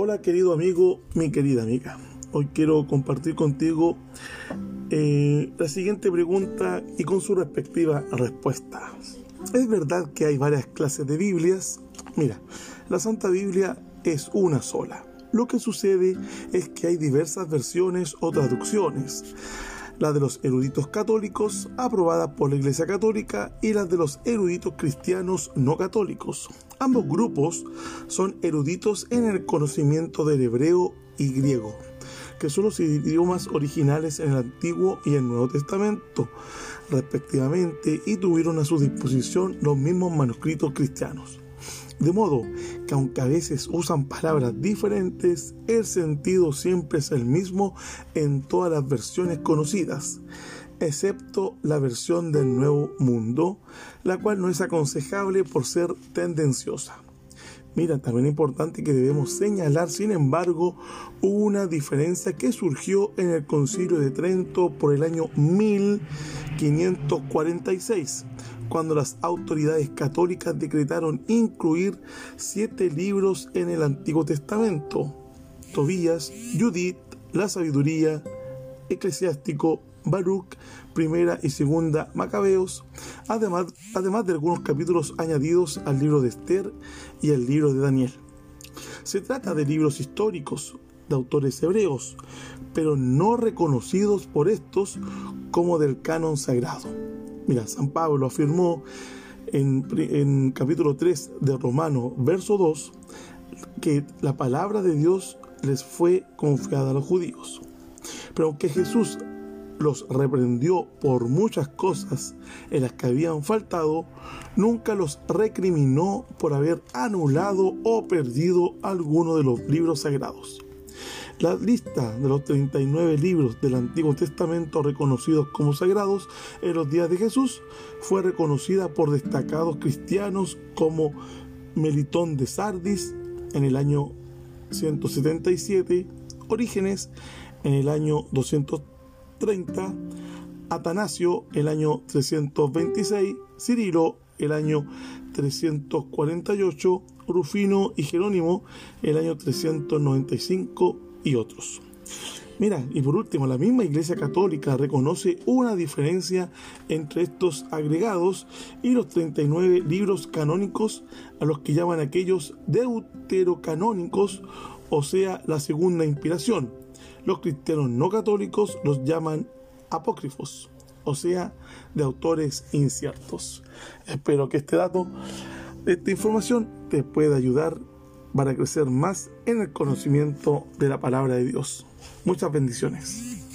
Hola querido amigo, mi querida amiga. Hoy quiero compartir contigo eh, la siguiente pregunta y con su respectiva respuesta. ¿Es verdad que hay varias clases de Biblias? Mira, la Santa Biblia es una sola. Lo que sucede es que hay diversas versiones o traducciones la de los eruditos católicos, aprobada por la Iglesia Católica, y la de los eruditos cristianos no católicos. Ambos grupos son eruditos en el conocimiento del hebreo y griego, que son los idiomas originales en el Antiguo y el Nuevo Testamento, respectivamente, y tuvieron a su disposición los mismos manuscritos cristianos. De modo que aunque a veces usan palabras diferentes, el sentido siempre es el mismo en todas las versiones conocidas, excepto la versión del Nuevo Mundo, la cual no es aconsejable por ser tendenciosa. Mira, también es importante que debemos señalar, sin embargo, una diferencia que surgió en el Concilio de Trento por el año 1546 cuando las autoridades católicas decretaron incluir siete libros en el Antiguo Testamento, Tobías, Judith, la sabiduría, Eclesiástico, Baruch, primera y segunda Macabeos, además, además de algunos capítulos añadidos al libro de Esther y al libro de Daniel. Se trata de libros históricos de autores hebreos, pero no reconocidos por estos como del canon sagrado. Mira, San Pablo afirmó en, capítulo 3 de Romano, verso 2, que la palabra de Dios les fue confiada a los judíos. Pero aunque Jesús los reprendió por muchas cosas en las que habían faltado, nunca los recriminó por haber anulado o perdido alguno de los libros sagrados. La lista de los 39 libros del Antiguo Testamento reconocidos como sagrados en los días de Jesús fue reconocida por destacados cristianos como Melitón de Sardis en el año 177, Orígenes en el año 230, Atanasio el año 326, Cirilo el año 348, Rufino y Jerónimo el año 395 y otros. Mira, y por último, la misma Iglesia Católica reconoce una diferencia entre estos agregados y los 39 libros canónicos a los que llaman aquellos deuterocanónicos, o sea, la segunda inspiración. Los cristianos no católicos los llaman apócrifos, o sea, de autores inciertos. Espero que este dato, esta información, te pueda ayudar para crecer más en el conocimiento de la palabra de Dios. Muchas bendiciones.